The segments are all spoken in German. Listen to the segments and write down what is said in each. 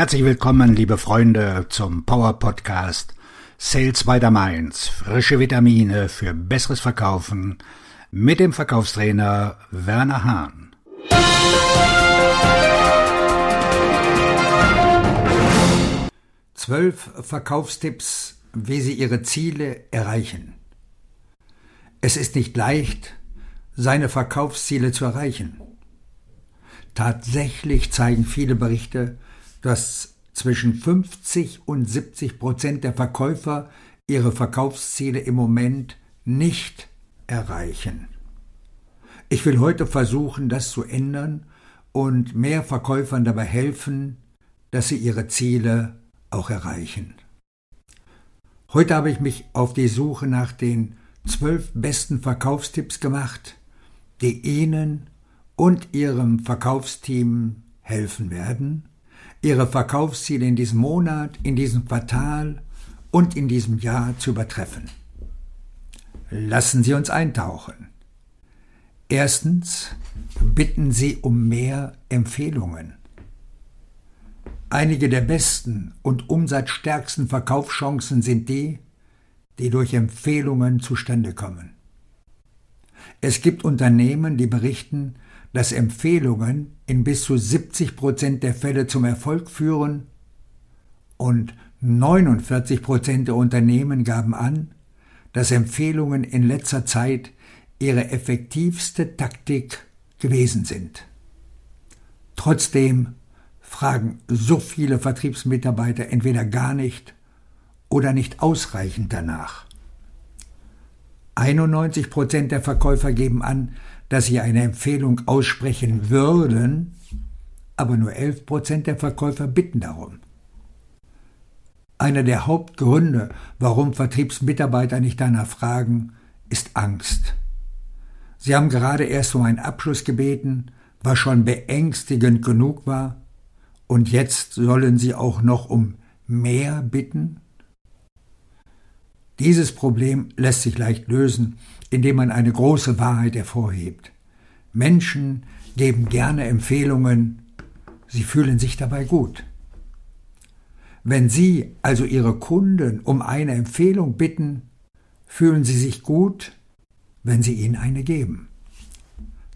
Herzlich willkommen, liebe Freunde, zum Power Podcast Sales by the Mainz. Frische Vitamine für besseres Verkaufen mit dem Verkaufstrainer Werner Hahn. Zwölf Verkaufstipps, wie Sie Ihre Ziele erreichen. Es ist nicht leicht, seine Verkaufsziele zu erreichen. Tatsächlich zeigen viele Berichte, dass zwischen 50 und 70 Prozent der Verkäufer ihre Verkaufsziele im Moment nicht erreichen. Ich will heute versuchen, das zu ändern und mehr Verkäufern dabei helfen, dass sie ihre Ziele auch erreichen. Heute habe ich mich auf die Suche nach den zwölf besten Verkaufstipps gemacht, die Ihnen und Ihrem Verkaufsteam helfen werden, Ihre Verkaufsziele in diesem Monat, in diesem Quartal und in diesem Jahr zu übertreffen. Lassen Sie uns eintauchen. Erstens bitten Sie um mehr Empfehlungen. Einige der besten und umsatzstärksten Verkaufschancen sind die, die durch Empfehlungen zustande kommen. Es gibt Unternehmen, die berichten, dass Empfehlungen in bis zu 70 Prozent der Fälle zum Erfolg führen und 49 Prozent der Unternehmen gaben an, dass Empfehlungen in letzter Zeit ihre effektivste Taktik gewesen sind. Trotzdem fragen so viele Vertriebsmitarbeiter entweder gar nicht oder nicht ausreichend danach. 91 Prozent der Verkäufer geben an, dass sie eine Empfehlung aussprechen würden, aber nur 11 Prozent der Verkäufer bitten darum. Einer der Hauptgründe, warum Vertriebsmitarbeiter nicht danach fragen, ist Angst. Sie haben gerade erst um einen Abschluss gebeten, was schon beängstigend genug war, und jetzt sollen sie auch noch um mehr bitten? Dieses Problem lässt sich leicht lösen, indem man eine große Wahrheit hervorhebt. Menschen geben gerne Empfehlungen, sie fühlen sich dabei gut. Wenn Sie also Ihre Kunden um eine Empfehlung bitten, fühlen sie sich gut, wenn Sie ihnen eine geben.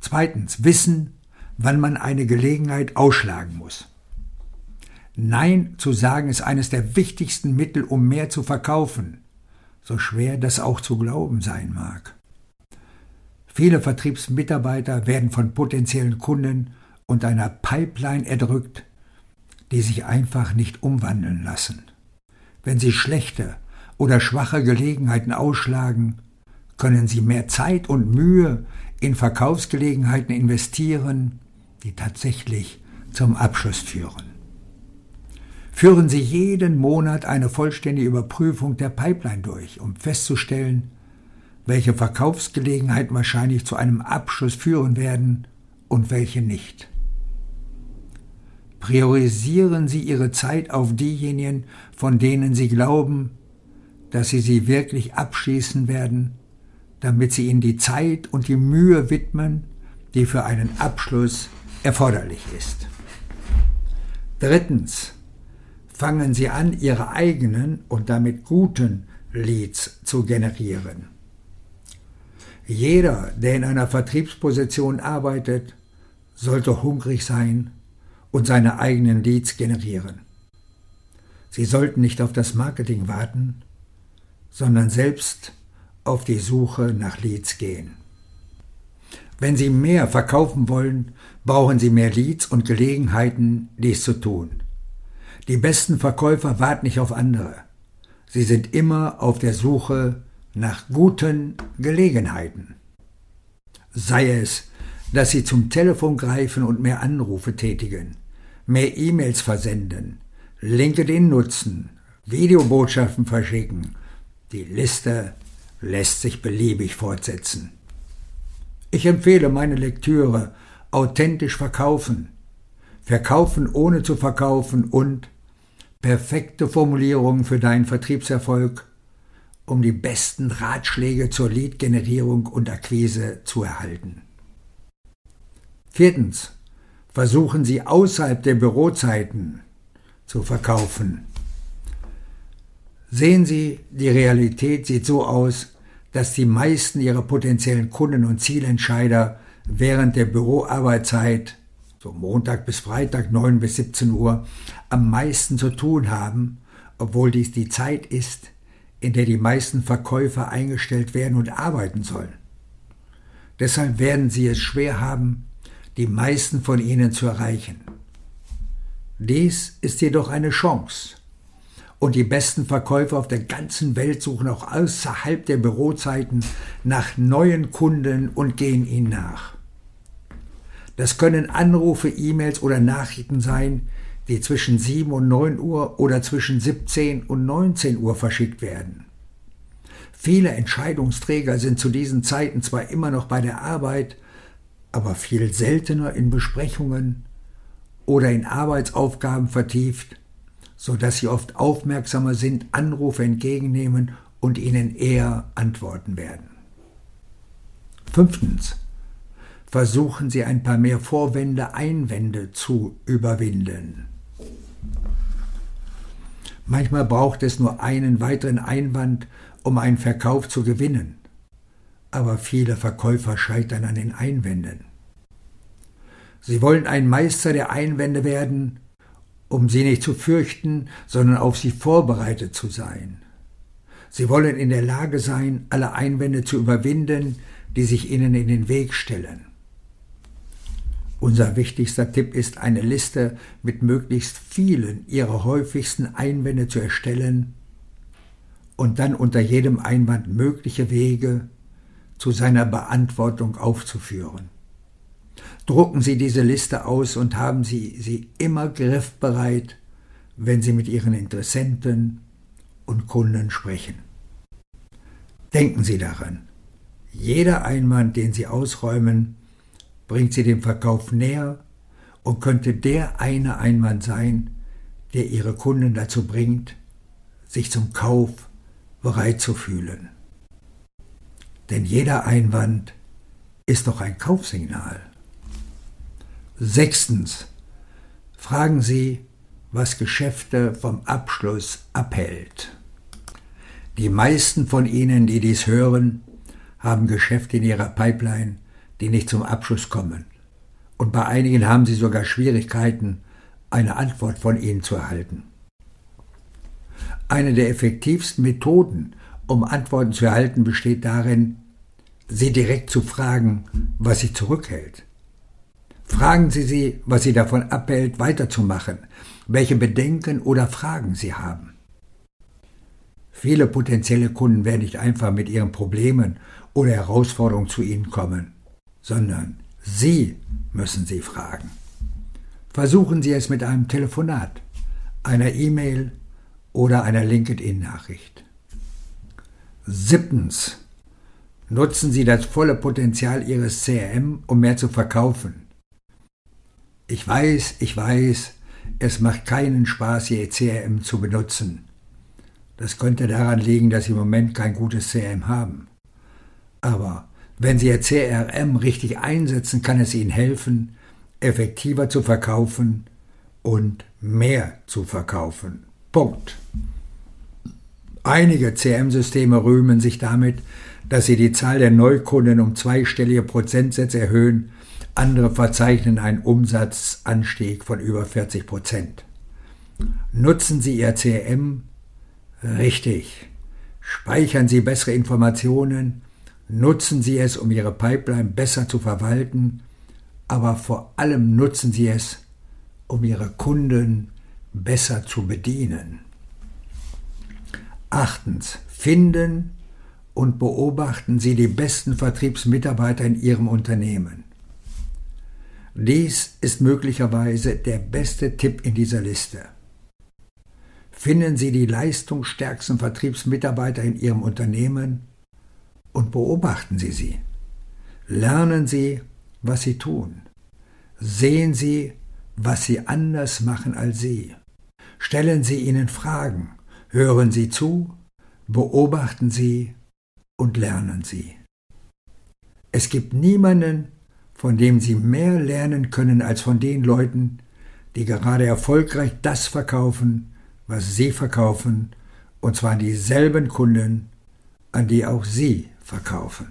Zweitens, wissen, wann man eine Gelegenheit ausschlagen muss. Nein zu sagen ist eines der wichtigsten Mittel, um mehr zu verkaufen so schwer das auch zu glauben sein mag. Viele Vertriebsmitarbeiter werden von potenziellen Kunden und einer Pipeline erdrückt, die sich einfach nicht umwandeln lassen. Wenn sie schlechte oder schwache Gelegenheiten ausschlagen, können sie mehr Zeit und Mühe in Verkaufsgelegenheiten investieren, die tatsächlich zum Abschluss führen führen Sie jeden Monat eine vollständige Überprüfung der Pipeline durch, um festzustellen, welche Verkaufsgelegenheiten wahrscheinlich zu einem Abschluss führen werden und welche nicht. Priorisieren Sie Ihre Zeit auf diejenigen, von denen Sie glauben, dass Sie sie wirklich abschließen werden, damit Sie ihnen die Zeit und die Mühe widmen, die für einen Abschluss erforderlich ist. Drittens fangen sie an, ihre eigenen und damit guten Leads zu generieren. Jeder, der in einer Vertriebsposition arbeitet, sollte hungrig sein und seine eigenen Leads generieren. Sie sollten nicht auf das Marketing warten, sondern selbst auf die Suche nach Leads gehen. Wenn Sie mehr verkaufen wollen, brauchen Sie mehr Leads und Gelegenheiten, dies zu tun. Die besten Verkäufer warten nicht auf andere. Sie sind immer auf der Suche nach guten Gelegenheiten. Sei es, dass sie zum Telefon greifen und mehr Anrufe tätigen, mehr E-Mails versenden, LinkedIn nutzen, Videobotschaften verschicken. Die Liste lässt sich beliebig fortsetzen. Ich empfehle meine Lektüre Authentisch verkaufen, Verkaufen ohne zu verkaufen und perfekte Formulierungen für deinen Vertriebserfolg, um die besten Ratschläge zur Lead-Generierung und Akquise zu erhalten. Viertens. Versuchen Sie außerhalb der Bürozeiten, zu verkaufen. Sehen Sie, die Realität sieht so aus, dass die meisten Ihrer potenziellen Kunden und Zielentscheider während der Büroarbeitszeit, so Montag bis Freitag 9 bis 17 Uhr, am meisten zu tun haben, obwohl dies die Zeit ist, in der die meisten Verkäufer eingestellt werden und arbeiten sollen. Deshalb werden Sie es schwer haben, die meisten von ihnen zu erreichen. Dies ist jedoch eine Chance. Und die besten Verkäufer auf der ganzen Welt suchen auch außerhalb der Bürozeiten nach neuen Kunden und gehen ihnen nach. Das können Anrufe, E-Mails oder Nachrichten sein, die zwischen 7 und 9 Uhr oder zwischen 17 und 19 Uhr verschickt werden. Viele Entscheidungsträger sind zu diesen Zeiten zwar immer noch bei der Arbeit, aber viel seltener in Besprechungen oder in Arbeitsaufgaben vertieft, so dass sie oft aufmerksamer sind, Anrufe entgegennehmen und ihnen eher antworten werden. Fünftens. Versuchen Sie ein paar mehr Vorwände, Einwände zu überwinden. Manchmal braucht es nur einen weiteren Einwand, um einen Verkauf zu gewinnen aber viele Verkäufer scheitern an den Einwänden. Sie wollen ein Meister der Einwände werden, um sie nicht zu fürchten, sondern auf sie vorbereitet zu sein. Sie wollen in der Lage sein, alle Einwände zu überwinden, die sich ihnen in den Weg stellen. Unser wichtigster Tipp ist, eine Liste mit möglichst vielen ihrer häufigsten Einwände zu erstellen und dann unter jedem Einwand mögliche Wege, zu seiner Beantwortung aufzuführen. Drucken Sie diese Liste aus und haben Sie sie immer griffbereit, wenn Sie mit Ihren Interessenten und Kunden sprechen. Denken Sie daran, jeder Einwand, den Sie ausräumen, bringt Sie dem Verkauf näher und könnte der eine Einwand sein, der Ihre Kunden dazu bringt, sich zum Kauf bereit zu fühlen. Denn jeder Einwand ist doch ein Kaufsignal. Sechstens. Fragen Sie, was Geschäfte vom Abschluss abhält. Die meisten von Ihnen, die dies hören, haben Geschäfte in ihrer Pipeline, die nicht zum Abschluss kommen. Und bei einigen haben sie sogar Schwierigkeiten, eine Antwort von Ihnen zu erhalten. Eine der effektivsten Methoden, um Antworten zu erhalten, besteht darin, sie direkt zu fragen, was sie zurückhält. Fragen Sie sie, was sie davon abhält, weiterzumachen, welche Bedenken oder Fragen sie haben. Viele potenzielle Kunden werden nicht einfach mit ihren Problemen oder Herausforderungen zu Ihnen kommen, sondern Sie müssen sie fragen. Versuchen Sie es mit einem Telefonat, einer E-Mail oder einer LinkedIn-Nachricht. Siebtens. Nutzen Sie das volle Potenzial Ihres CRM, um mehr zu verkaufen. Ich weiß, ich weiß, es macht keinen Spaß, Ihr CRM zu benutzen. Das könnte daran liegen, dass Sie im Moment kein gutes CRM haben. Aber wenn Sie Ihr CRM richtig einsetzen, kann es Ihnen helfen, effektiver zu verkaufen und mehr zu verkaufen. Punkt. Einige CRM-Systeme rühmen sich damit, dass sie die Zahl der Neukunden um zweistellige Prozentsätze erhöhen, andere verzeichnen einen Umsatzanstieg von über 40 Prozent. Nutzen Sie Ihr CRM? Richtig. Speichern Sie bessere Informationen, nutzen Sie es, um Ihre Pipeline besser zu verwalten, aber vor allem nutzen Sie es, um Ihre Kunden besser zu bedienen. Achtens. Finden und beobachten Sie die besten Vertriebsmitarbeiter in Ihrem Unternehmen. Dies ist möglicherweise der beste Tipp in dieser Liste. Finden Sie die leistungsstärksten Vertriebsmitarbeiter in Ihrem Unternehmen und beobachten Sie sie. Lernen Sie, was sie tun. Sehen Sie, was sie anders machen als Sie. Stellen Sie ihnen Fragen, hören Sie zu, beobachten Sie und lernen Sie. Es gibt niemanden, von dem Sie mehr lernen können als von den Leuten, die gerade erfolgreich das verkaufen, was sie verkaufen, und zwar dieselben Kunden, an die auch sie verkaufen.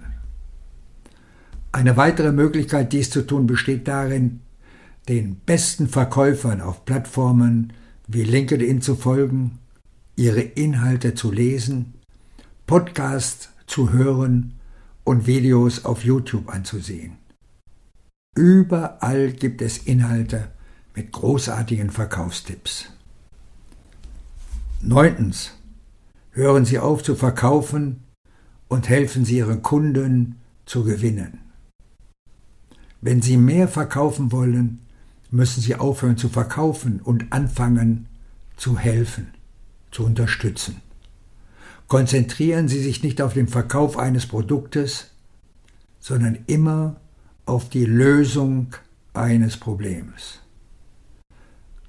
Eine weitere Möglichkeit, dies zu tun, besteht darin, den besten Verkäufern auf Plattformen wie LinkedIn zu folgen, ihre Inhalte zu lesen, Podcasts zu hören und Videos auf YouTube anzusehen. Überall gibt es Inhalte mit großartigen Verkaufstipps. Neuntens. Hören Sie auf zu verkaufen und helfen Sie Ihren Kunden zu gewinnen. Wenn Sie mehr verkaufen wollen, müssen Sie aufhören zu verkaufen und anfangen zu helfen, zu unterstützen. Konzentrieren Sie sich nicht auf den Verkauf eines Produktes, sondern immer auf die Lösung eines Problems.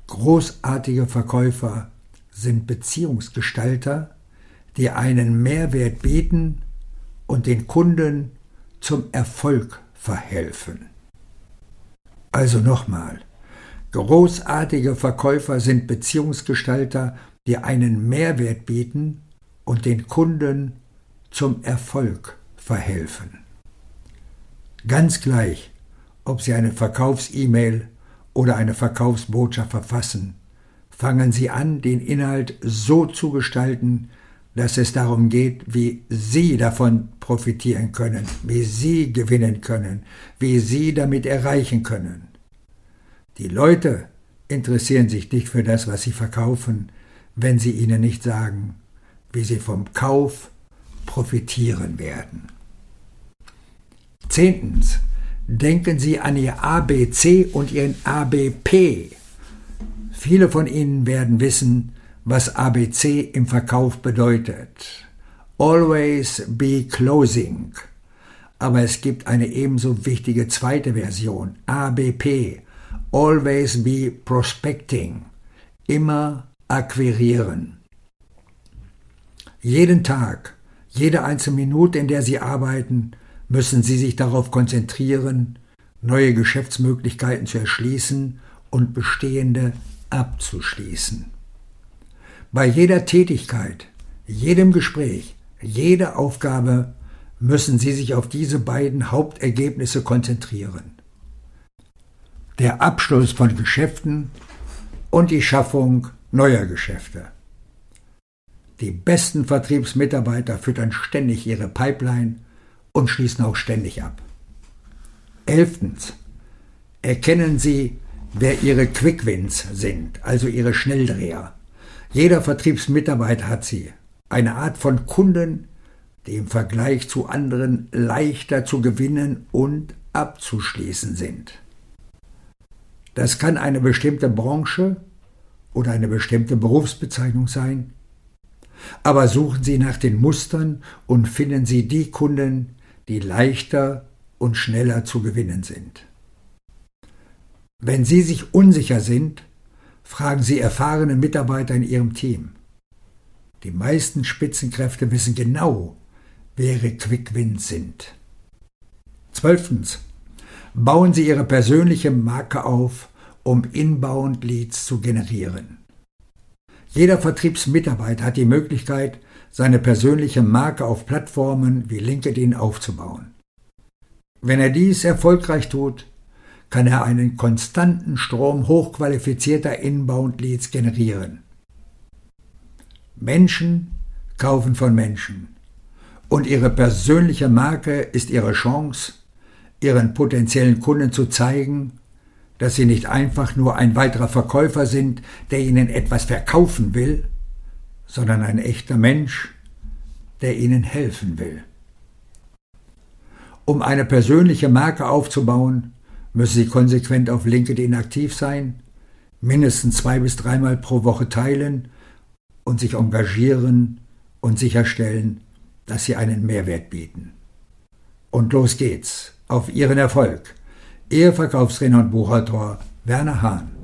Großartige Verkäufer sind Beziehungsgestalter, die einen Mehrwert bieten und den Kunden zum Erfolg verhelfen. Also nochmal, großartige Verkäufer sind Beziehungsgestalter, die einen Mehrwert bieten und den Kunden zum Erfolg verhelfen. Ganz gleich, ob Sie eine Verkaufs-E-Mail oder eine Verkaufsbotschaft verfassen, fangen Sie an, den Inhalt so zu gestalten, dass es darum geht, wie Sie davon profitieren können, wie Sie gewinnen können, wie Sie damit erreichen können. Die Leute interessieren sich nicht für das, was Sie verkaufen, wenn Sie ihnen nicht sagen, wie sie vom Kauf profitieren werden. Zehntens. Denken Sie an Ihr ABC und Ihren ABP. Viele von Ihnen werden wissen, was ABC im Verkauf bedeutet. Always be closing. Aber es gibt eine ebenso wichtige zweite Version, ABP. Always be prospecting. Immer akquirieren. Jeden Tag, jede einzelne Minute, in der Sie arbeiten, müssen Sie sich darauf konzentrieren, neue Geschäftsmöglichkeiten zu erschließen und bestehende abzuschließen. Bei jeder Tätigkeit, jedem Gespräch, jeder Aufgabe müssen Sie sich auf diese beiden Hauptergebnisse konzentrieren. Der Abschluss von Geschäften und die Schaffung neuer Geschäfte. Die besten Vertriebsmitarbeiter füttern ständig ihre Pipeline und schließen auch ständig ab. Elftens. Erkennen Sie, wer Ihre Quickwins sind, also Ihre Schnelldreher. Jeder Vertriebsmitarbeiter hat sie. Eine Art von Kunden, die im Vergleich zu anderen leichter zu gewinnen und abzuschließen sind. Das kann eine bestimmte Branche oder eine bestimmte Berufsbezeichnung sein. Aber suchen Sie nach den Mustern und finden Sie die Kunden, die leichter und schneller zu gewinnen sind. Wenn Sie sich unsicher sind, fragen Sie erfahrene Mitarbeiter in Ihrem Team. Die meisten Spitzenkräfte wissen genau, wer ihre Quick-Wins sind. Zwölftens. Bauen Sie Ihre persönliche Marke auf, um Inbound-Leads zu generieren. Jeder Vertriebsmitarbeiter hat die Möglichkeit, seine persönliche Marke auf Plattformen wie LinkedIn aufzubauen. Wenn er dies erfolgreich tut, kann er einen konstanten Strom hochqualifizierter Inbound-Leads generieren. Menschen kaufen von Menschen und ihre persönliche Marke ist ihre Chance, ihren potenziellen Kunden zu zeigen, dass sie nicht einfach nur ein weiterer Verkäufer sind, der ihnen etwas verkaufen will, sondern ein echter Mensch, der ihnen helfen will. Um eine persönliche Marke aufzubauen, müssen Sie konsequent auf LinkedIn aktiv sein, mindestens zwei bis dreimal pro Woche teilen und sich engagieren und sicherstellen, dass Sie einen Mehrwert bieten. Und los geht's auf Ihren Erfolg. Ihr Verkaufstrainer und Buchautor Werner Hahn.